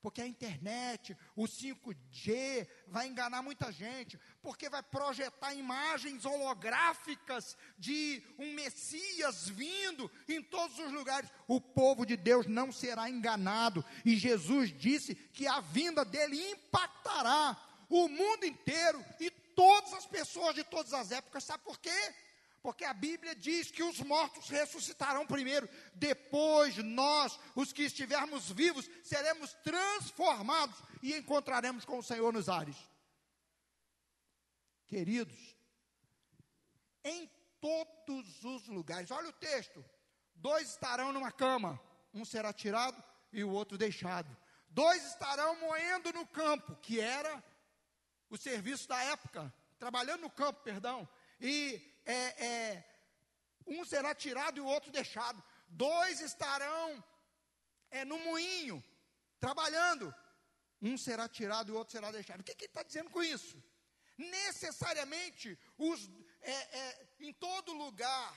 Speaker 1: porque a internet, o 5G vai enganar muita gente, porque vai projetar imagens holográficas de um Messias vindo em todos os lugares. O povo de Deus não será enganado, e Jesus disse que a vinda dele impactará o mundo inteiro e todas as pessoas de todas as épocas. Sabe por quê? Porque a Bíblia diz que os mortos ressuscitarão primeiro, depois nós, os que estivermos vivos, seremos transformados e encontraremos com o Senhor nos ares. Queridos, em todos os lugares, olha o texto: dois estarão numa cama, um será tirado e o outro deixado. Dois estarão moendo no campo, que era o serviço da época, trabalhando no campo, perdão, e é, é, um será tirado e o outro deixado. Dois estarão é, no moinho, trabalhando. Um será tirado e o outro será deixado. O que, que ele está dizendo com isso? Necessariamente, os, é, é, em todo lugar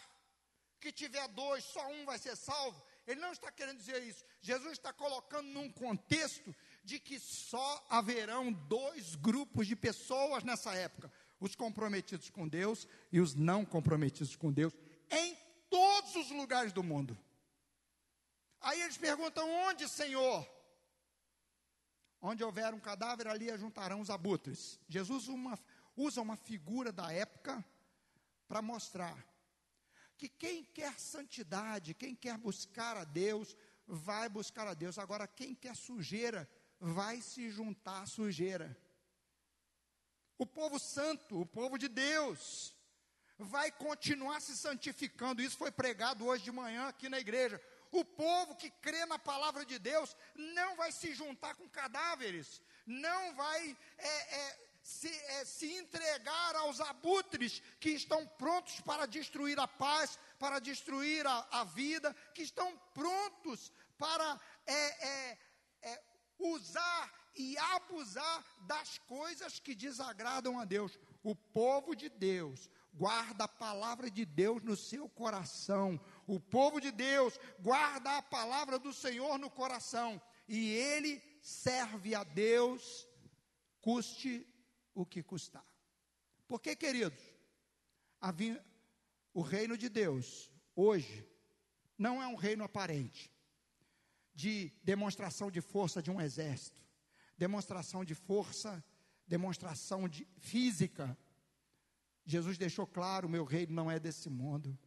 Speaker 1: que tiver dois, só um vai ser salvo. Ele não está querendo dizer isso. Jesus está colocando num contexto de que só haverão dois grupos de pessoas nessa época: os comprometidos com Deus e os não comprometidos com Deus, em todos os lugares do mundo. Aí eles perguntam: onde, Senhor? Onde houver um cadáver, ali ajuntarão os abutres. Jesus uma, usa uma figura da época para mostrar que quem quer santidade, quem quer buscar a Deus, vai buscar a Deus. Agora, quem quer sujeira, vai se juntar à sujeira. O povo santo, o povo de Deus, vai continuar se santificando. Isso foi pregado hoje de manhã aqui na igreja. O povo que crê na palavra de Deus não vai se juntar com cadáveres, não vai é, é, se, é, se entregar aos abutres que estão prontos para destruir a paz, para destruir a, a vida, que estão prontos para é, é, é, usar e abusar das coisas que desagradam a Deus. O povo de Deus guarda a palavra de Deus no seu coração. O povo de Deus guarda a palavra do Senhor no coração. E ele serve a Deus, custe o que custar. Porque, queridos, o reino de Deus, hoje, não é um reino aparente, de demonstração de força de um exército demonstração de força, demonstração de física. Jesus deixou claro: meu reino não é desse mundo.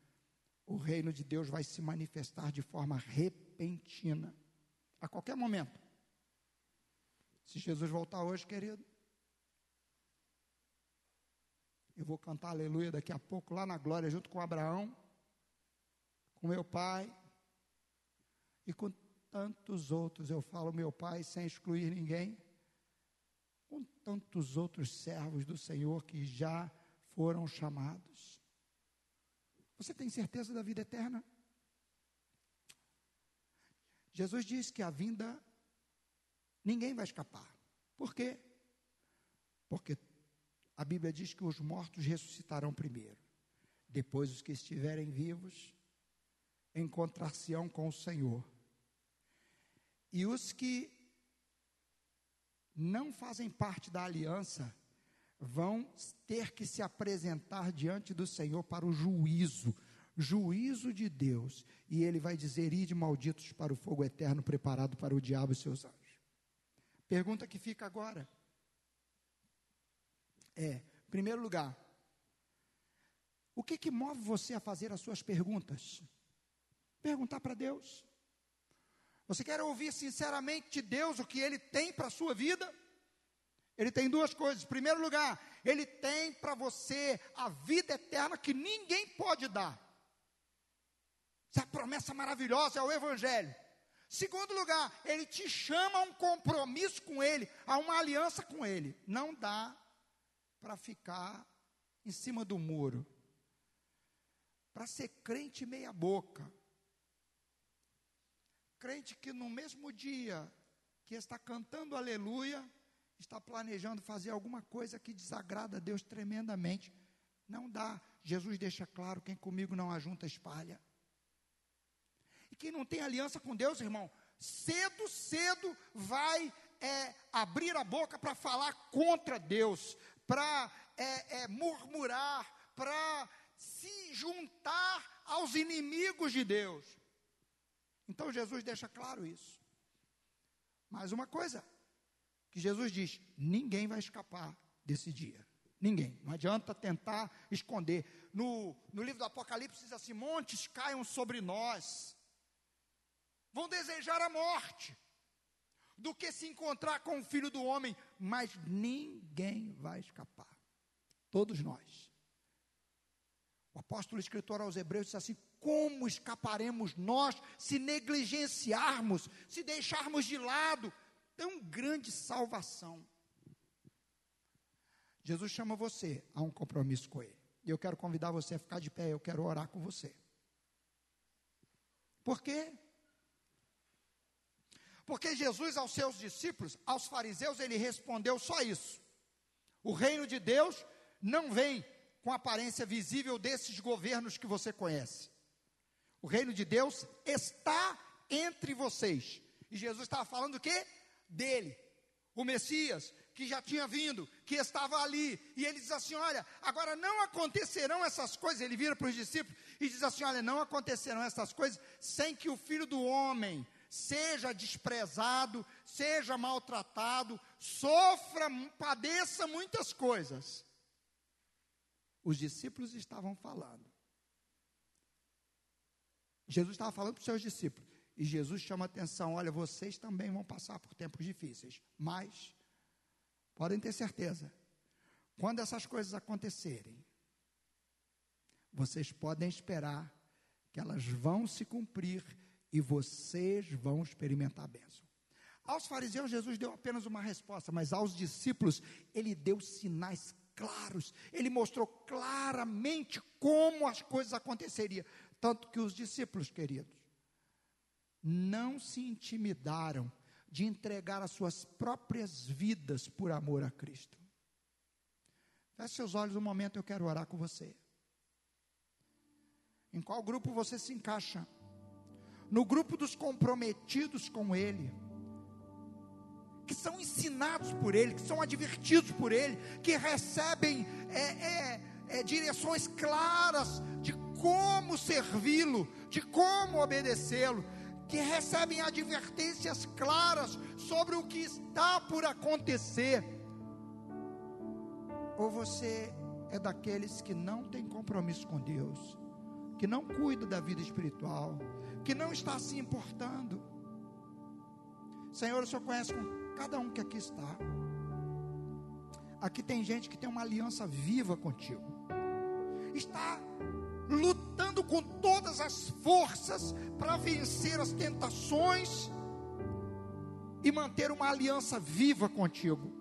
Speaker 1: O reino de Deus vai se manifestar de forma repentina, a qualquer momento. Se Jesus voltar hoje, querido, eu vou cantar aleluia daqui a pouco, lá na glória, junto com Abraão, com meu pai e com tantos outros. Eu falo meu Pai sem excluir ninguém. com tantos outros servos do Senhor que já foram chamados. Você tem certeza da vida eterna? Jesus diz que a vinda ninguém vai escapar. Por quê? Porque a Bíblia diz que os mortos ressuscitarão primeiro. Depois os que estiverem vivos encontrar-se-ão com o Senhor. E os que não fazem parte da aliança vão ter que se apresentar diante do Senhor para o juízo, juízo de Deus, e ele vai dizer: Ide malditos para o fogo eterno preparado para o diabo e seus anjos. Pergunta que fica agora é: em primeiro lugar, o que que move você a fazer as suas perguntas? Perguntar para Deus. Você quer ouvir sinceramente de Deus o que Ele tem para a sua vida? Ele tem duas coisas. Em primeiro lugar, Ele tem para você a vida eterna que ninguém pode dar. Essa promessa maravilhosa é o Evangelho. Segundo lugar, Ele te chama a um compromisso com Ele, a uma aliança com Ele. Não dá para ficar em cima do muro, para ser crente meia boca. Crente que no mesmo dia que está cantando aleluia, está planejando fazer alguma coisa que desagrada a Deus tremendamente. Não dá. Jesus deixa claro: quem comigo não ajunta, espalha. E quem não tem aliança com Deus, irmão, cedo, cedo vai é, abrir a boca para falar contra Deus, para é, é, murmurar, para se juntar aos inimigos de Deus. Então Jesus deixa claro isso. Mais uma coisa, que Jesus diz: ninguém vai escapar desse dia. Ninguém. Não adianta tentar esconder. No, no livro do Apocalipse diz assim: montes caiam sobre nós, vão desejar a morte, do que se encontrar com o filho do homem, mas ninguém vai escapar. Todos nós. Apóstolo escritor aos Hebreus diz assim: como escaparemos nós se negligenciarmos, se deixarmos de lado tão grande salvação? Jesus chama você a um compromisso com Ele. E eu quero convidar você a ficar de pé, eu quero orar com você. Por quê? Porque Jesus, aos seus discípulos, aos fariseus, ele respondeu só isso: o reino de Deus não vem com aparência visível desses governos que você conhece. O reino de Deus está entre vocês. E Jesus estava falando o quê? Dele. O Messias, que já tinha vindo, que estava ali. E ele diz assim: Olha, agora não acontecerão essas coisas. Ele vira para os discípulos e diz assim: Olha, não acontecerão essas coisas sem que o filho do homem seja desprezado, seja maltratado, sofra, padeça muitas coisas. Os discípulos estavam falando. Jesus estava falando para os seus discípulos. E Jesus chama a atenção: olha, vocês também vão passar por tempos difíceis. Mas, podem ter certeza, quando essas coisas acontecerem, vocês podem esperar que elas vão se cumprir e vocês vão experimentar a bênção. Aos fariseus, Jesus deu apenas uma resposta, mas aos discípulos, ele deu sinais claros, ele mostrou claramente como as coisas aconteceriam. Tanto que os discípulos, queridos, não se intimidaram de entregar as suas próprias vidas por amor a Cristo. Feche seus olhos um momento, eu quero orar com você. Em qual grupo você se encaixa? No grupo dos comprometidos com Ele, que são ensinados por Ele, que são advertidos por Ele, que recebem é, é, é, direções claras de como servi-lo, de como obedecê-lo, que recebem advertências claras sobre o que está por acontecer. Ou você é daqueles que não tem compromisso com Deus, que não cuida da vida espiritual, que não está se importando. Senhor, o Senhor conhece com cada um que aqui está. Aqui tem gente que tem uma aliança viva contigo. Está lutando com todas as forças para vencer as tentações e manter uma aliança viva contigo.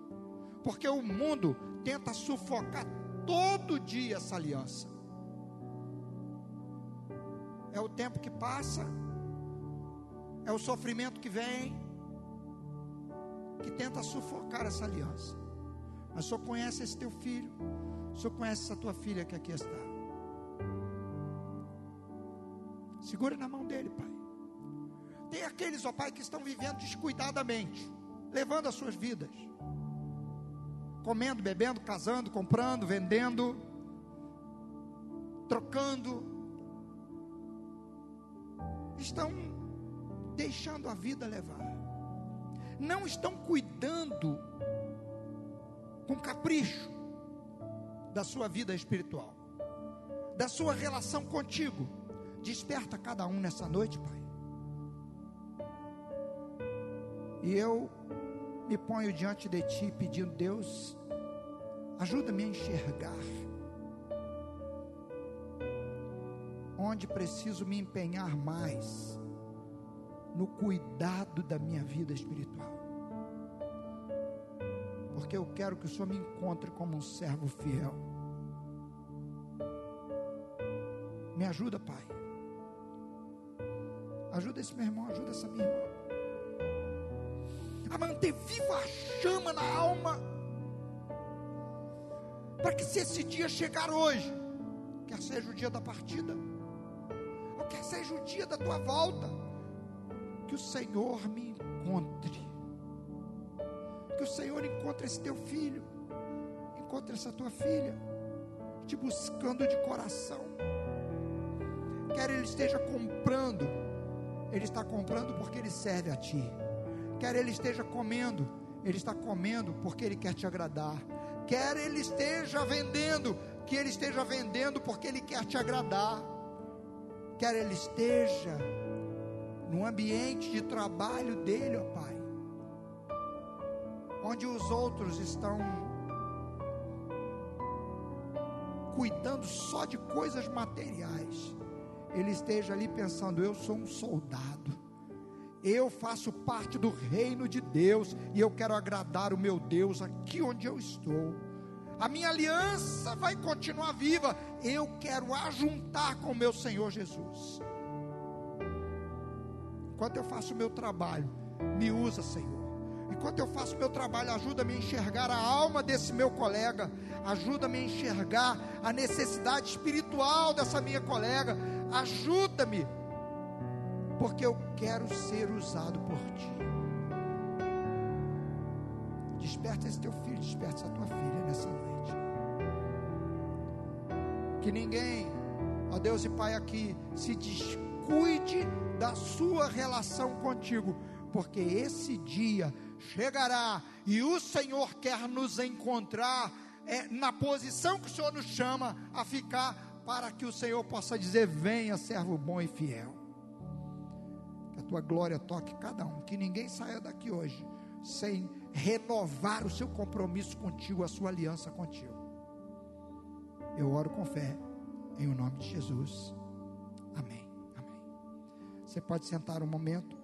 Speaker 1: porque o mundo tenta sufocar todo dia essa aliança. É o tempo que passa, é o sofrimento que vem, que tenta sufocar essa aliança. Mas Senhor conhece esse teu filho, Senhor conhece essa tua filha que aqui está. Segura na mão dele, Pai. Tem aqueles, ó Pai, que estão vivendo descuidadamente, levando as suas vidas, comendo, bebendo, casando, comprando, vendendo, trocando, estão deixando a vida levar, não estão cuidando com capricho da sua vida espiritual, da sua relação contigo. Desperta cada um nessa noite, Pai. E eu me ponho diante de Ti pedindo, Deus, ajuda-me a enxergar onde preciso me empenhar mais no cuidado da minha vida espiritual. Porque eu quero que o Senhor me encontre como um servo fiel. Me ajuda, Pai. Ajuda esse meu irmão, ajuda essa minha irmã. A manter viva a chama na alma. Para que se esse dia chegar hoje, quer seja o dia da partida, ou quer seja o dia da tua volta, que o Senhor me encontre. Que o Senhor encontre esse teu filho, encontre essa tua filha, te buscando de coração. Quer ele esteja comprando, ele está comprando porque ele serve a ti. Quer ele esteja comendo, ele está comendo porque ele quer te agradar. Quer ele esteja vendendo, que ele esteja vendendo porque ele quer te agradar. Quer ele esteja no ambiente de trabalho dele, ó Pai, onde os outros estão cuidando só de coisas materiais, ele esteja ali pensando: eu sou um soldado, eu faço parte do reino de Deus e eu quero agradar o meu Deus aqui onde eu estou. A minha aliança vai continuar viva. Eu quero ajuntar com o meu Senhor Jesus. Enquanto eu faço o meu trabalho, me usa, Senhor. Enquanto eu faço o meu trabalho, ajuda-me a enxergar a alma desse meu colega, ajuda-me a enxergar a necessidade espiritual dessa minha colega, ajuda-me, porque eu quero ser usado por Ti. Desperta esse teu filho, desperta essa tua filha nessa noite. Que ninguém, ó Deus e Pai, aqui se descuide da sua relação contigo, porque esse dia chegará e o Senhor quer nos encontrar é, na posição que o Senhor nos chama a ficar, para que o Senhor possa dizer: Venha, servo bom e fiel. Que a tua glória toque cada um, que ninguém saia daqui hoje sem renovar o seu compromisso contigo, a sua aliança contigo. Eu oro com fé, em o nome de Jesus. Amém. Você pode sentar um momento.